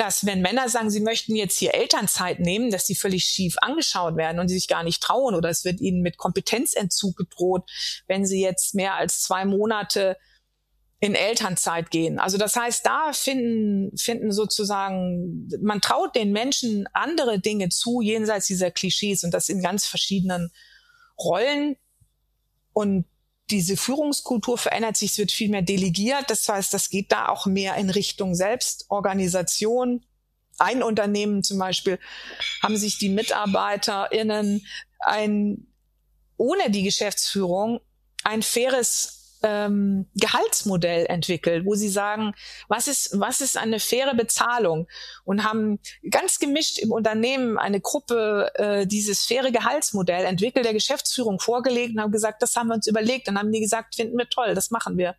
dass wenn Männer sagen, sie möchten jetzt hier Elternzeit nehmen, dass sie völlig schief angeschaut werden und sie sich gar nicht trauen oder es wird ihnen mit Kompetenzentzug gedroht, wenn sie jetzt mehr als zwei Monate in Elternzeit gehen. Also das heißt, da finden, finden sozusagen, man traut den Menschen andere Dinge zu, jenseits dieser Klischees und das in ganz verschiedenen Rollen. Und diese Führungskultur verändert sich, es wird viel mehr delegiert. Das heißt, das geht da auch mehr in Richtung Selbstorganisation. Ein Unternehmen zum Beispiel haben sich die MitarbeiterInnen ein, ohne die Geschäftsführung ein faires ähm, Gehaltsmodell entwickelt, wo sie sagen, was ist, was ist eine faire Bezahlung und haben ganz gemischt im Unternehmen eine Gruppe äh, dieses faire Gehaltsmodell entwickelt, der Geschäftsführung vorgelegt und haben gesagt, das haben wir uns überlegt. Dann haben die gesagt, finden wir toll, das machen wir.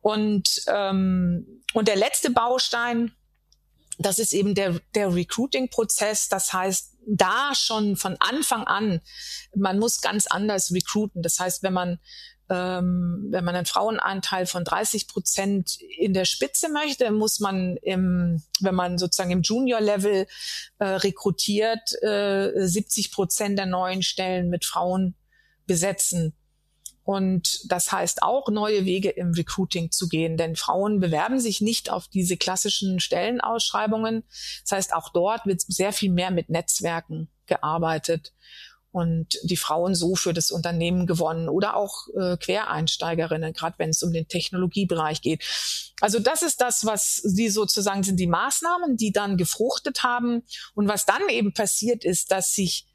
Und, ähm, und der letzte Baustein, das ist eben der, der Recruiting-Prozess. Das heißt, da schon von Anfang an, man muss ganz anders recruiten. Das heißt, wenn man ähm, wenn man einen Frauenanteil von 30 Prozent in der Spitze möchte, muss man im, wenn man sozusagen im Junior-Level äh, rekrutiert, äh, 70 Prozent der neuen Stellen mit Frauen besetzen. Und das heißt auch, neue Wege im Recruiting zu gehen, denn Frauen bewerben sich nicht auf diese klassischen Stellenausschreibungen. Das heißt, auch dort wird sehr viel mehr mit Netzwerken gearbeitet. Und die Frauen so für das Unternehmen gewonnen oder auch äh, Quereinsteigerinnen, gerade wenn es um den Technologiebereich geht. Also das ist das, was die sozusagen sind die Maßnahmen, die dann gefruchtet haben. Und was dann eben passiert ist, dass sich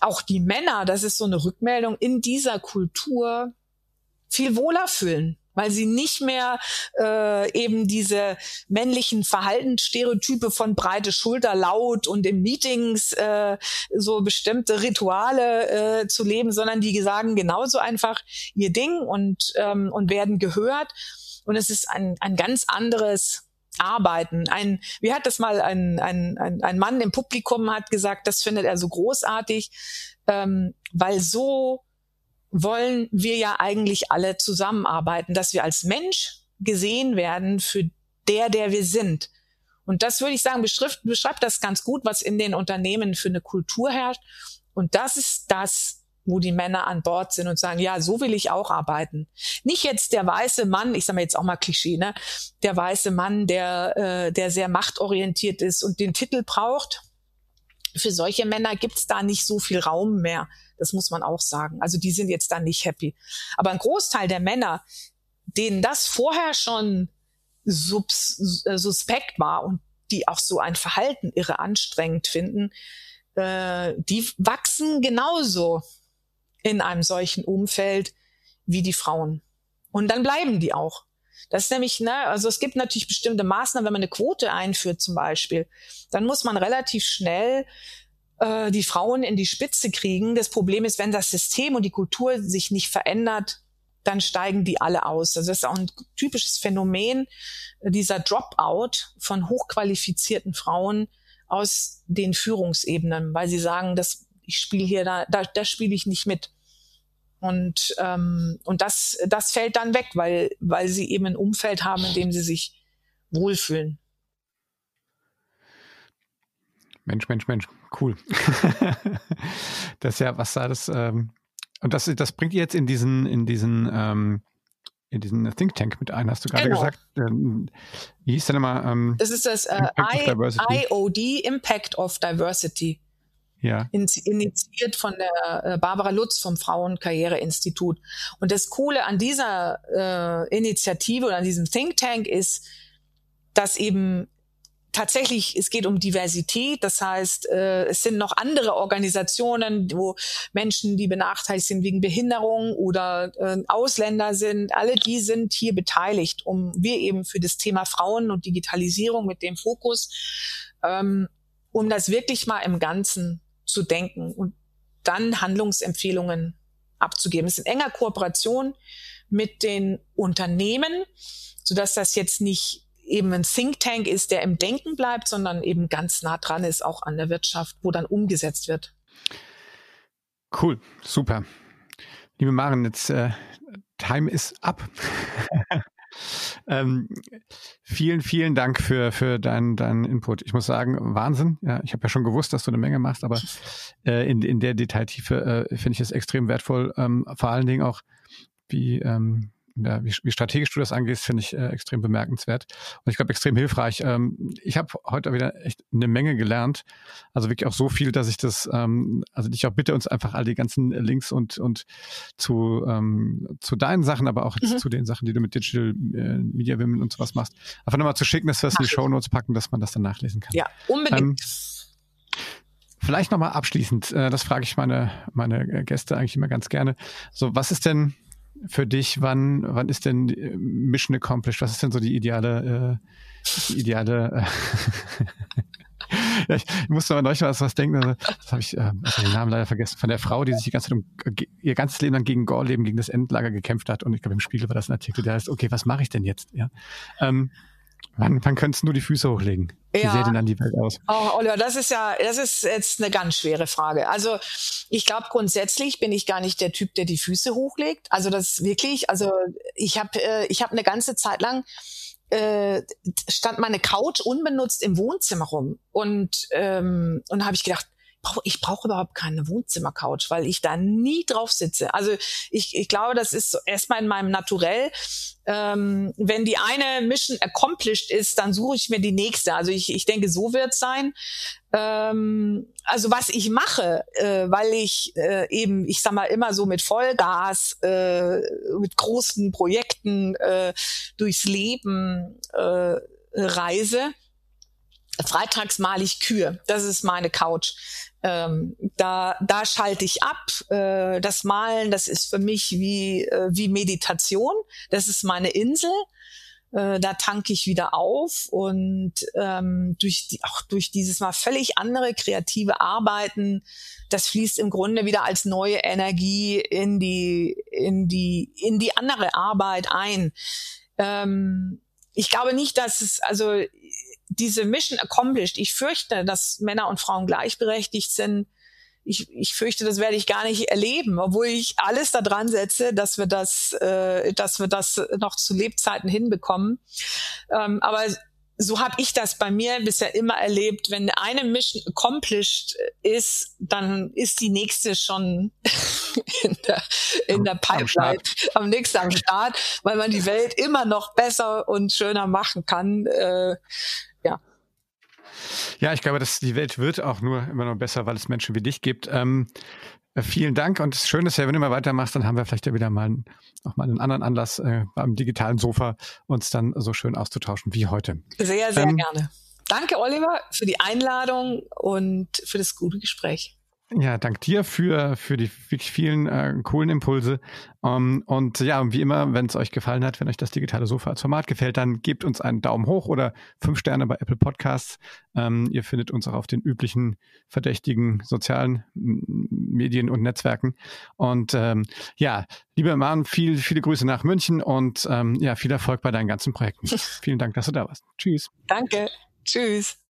auch die Männer, das ist so eine Rückmeldung, in dieser Kultur viel wohler fühlen weil sie nicht mehr äh, eben diese männlichen Verhaltensstereotype von breite Schulter, laut und in Meetings äh, so bestimmte Rituale äh, zu leben, sondern die sagen genauso einfach ihr Ding und, ähm, und werden gehört. Und es ist ein, ein ganz anderes Arbeiten. Ein, wie hat das mal ein, ein, ein, ein Mann im Publikum hat gesagt, das findet er so großartig, ähm, weil so wollen wir ja eigentlich alle zusammenarbeiten, dass wir als Mensch gesehen werden für der, der wir sind. Und das würde ich sagen, beschreibt, beschreibt das ganz gut, was in den Unternehmen für eine Kultur herrscht. Und das ist das, wo die Männer an Bord sind und sagen, ja, so will ich auch arbeiten. Nicht jetzt der weiße Mann, ich sage mal jetzt auch mal Klischee, ne? Der weiße Mann, der, äh, der sehr machtorientiert ist und den Titel braucht. Für solche Männer gibt's da nicht so viel Raum mehr. Das muss man auch sagen. Also die sind jetzt da nicht happy. Aber ein Großteil der Männer, denen das vorher schon subs, äh, suspekt war und die auch so ein Verhalten irre anstrengend finden, äh, die wachsen genauso in einem solchen Umfeld wie die Frauen. Und dann bleiben die auch. Das ist nämlich, ne, also es gibt natürlich bestimmte Maßnahmen, wenn man eine Quote einführt zum Beispiel, dann muss man relativ schnell äh, die Frauen in die Spitze kriegen. Das Problem ist, wenn das System und die Kultur sich nicht verändert, dann steigen die alle aus. Also das ist auch ein typisches Phänomen, äh, dieser Dropout von hochqualifizierten Frauen aus den Führungsebenen, weil sie sagen, das, ich spiele hier, da, da, da spiele ich nicht mit. Und, ähm, und das, das fällt dann weg, weil, weil sie eben ein Umfeld haben, in dem sie sich wohlfühlen. Mensch, Mensch, Mensch, cool. (laughs) das ist ja, was da das, ähm, und das, das bringt ihr jetzt in diesen, in diesen, ähm, in diesen Think Tank mit ein, hast du gerade genau. gesagt. Ähm, wie hieß der nochmal? Ähm, das ist das äh, IOD, Impact of Diversity. Ja. Initiiert von der äh, Barbara Lutz vom Frauenkarriereinstitut. Und das Coole an dieser äh, Initiative oder an diesem Think Tank ist, dass eben tatsächlich, es geht um Diversität. Das heißt, äh, es sind noch andere Organisationen, wo Menschen, die benachteiligt sind wegen Behinderung oder äh, Ausländer sind, alle die sind hier beteiligt, um wir eben für das Thema Frauen und Digitalisierung mit dem Fokus, ähm, um das wirklich mal im Ganzen zu denken und dann Handlungsempfehlungen abzugeben. Es ist in enger Kooperation mit den Unternehmen, sodass das jetzt nicht eben ein Think Tank ist, der im Denken bleibt, sondern eben ganz nah dran ist, auch an der Wirtschaft, wo dann umgesetzt wird. Cool, super. Liebe Maren, jetzt äh, Time is up. (laughs) ähm, vielen, vielen Dank für, für deinen dein Input. Ich muss sagen, Wahnsinn. Ja, ich habe ja schon gewusst, dass du eine Menge machst, aber äh, in, in der Detailtiefe äh, finde ich es extrem wertvoll. Ähm, vor allen Dingen auch, wie, ähm, ja, wie, wie strategisch du das angehst, finde ich äh, extrem bemerkenswert und ich glaube extrem hilfreich. Ähm, ich habe heute wieder echt eine Menge gelernt, also wirklich auch so viel, dass ich das, ähm, also dich auch bitte uns einfach all die ganzen Links und und zu ähm, zu deinen Sachen, aber auch mhm. zu den Sachen, die du mit Digital äh, Media Women und sowas machst, einfach nochmal zu schicken, dass wir es in die Show Notes packen, dass man das dann nachlesen kann. Ja, unbedingt. Ähm, Vielleicht nochmal abschließend, äh, das frage ich meine, meine Gäste eigentlich immer ganz gerne. So, was ist denn für dich, wann, wann ist denn Mission Accomplished? Was ist denn so die ideale, äh, die ideale äh, ja, (laughs) ich, ich musste aber neulich was, was denken, also, das habe ich, äh, also den Namen leider vergessen, von der Frau, die sich die ganze Zeit um, ihr ganzes Leben lang gegen Gorleben, gegen das Endlager gekämpft hat und ich glaube im Spiegel war das ein Artikel, der heißt, okay, was mache ich denn jetzt? Ja. Ähm, Wann, wann könntest du die Füße hochlegen? Wie ja. sähe denn dann die Welt aus? Oh, Oliver, das ist ja, das ist jetzt eine ganz schwere Frage. Also ich glaube grundsätzlich bin ich gar nicht der Typ, der die Füße hochlegt. Also das wirklich, also ich habe äh, ich habe eine ganze Zeit lang äh, stand meine Couch unbenutzt im Wohnzimmer rum und ähm, und habe ich gedacht, ich brauche überhaupt keine Wohnzimmercouch, weil ich da nie drauf sitze. Also ich, ich glaube, das ist so erstmal in meinem Naturell. Ähm, wenn die eine Mission accomplished ist, dann suche ich mir die nächste. Also ich, ich denke, so wird es sein. Ähm, also was ich mache, äh, weil ich äh, eben, ich sag mal, immer so mit Vollgas, äh, mit großen Projekten äh, durchs Leben äh, reise. Freitags male ich Kühe. Das ist meine Couch. Ähm, da, da schalte ich ab. Äh, das Malen, das ist für mich wie, äh, wie Meditation. Das ist meine Insel. Äh, da tanke ich wieder auf und ähm, durch die, auch durch dieses mal völlig andere kreative Arbeiten, das fließt im Grunde wieder als neue Energie in die in die in die andere Arbeit ein. Ähm, ich glaube nicht, dass es also diese Mission accomplished. Ich fürchte, dass Männer und Frauen gleichberechtigt sind ich, ich fürchte, das werde ich gar nicht erleben, obwohl ich alles daran setze, dass wir das, äh, dass wir das noch zu Lebzeiten hinbekommen. Ähm, aber so habe ich das bei mir bisher immer erlebt. Wenn eine Mission accomplished ist, dann ist die nächste schon (laughs) in der, in der Pipeline, am, am nächsten am Start, weil man die Welt immer noch besser und schöner machen kann. Äh, ja, ich glaube, dass die Welt wird auch nur immer noch besser, weil es Menschen wie dich gibt. Ähm, äh, vielen Dank und es schön ist ja, wenn du mal weitermachst, dann haben wir vielleicht ja wieder mal noch mal einen anderen Anlass äh, beim digitalen Sofa uns dann so schön auszutauschen wie heute. Sehr, sehr ähm, gerne. Danke, Oliver, für die Einladung und für das gute Gespräch. Ja, dank dir für, für die wirklich vielen äh, coolen Impulse. Um, ähm, und ja, wie immer, wenn es euch gefallen hat, wenn euch das digitale Sofa als Format gefällt, dann gebt uns einen Daumen hoch oder fünf Sterne bei Apple Podcasts. Ähm, ihr findet uns auch auf den üblichen verdächtigen sozialen Medien und Netzwerken. Und ähm, ja, liebe Mann, viel, viele Grüße nach München und ähm, ja, viel Erfolg bei deinen ganzen Projekten. (laughs) Vielen Dank, dass du da warst. Tschüss. Danke. Tschüss.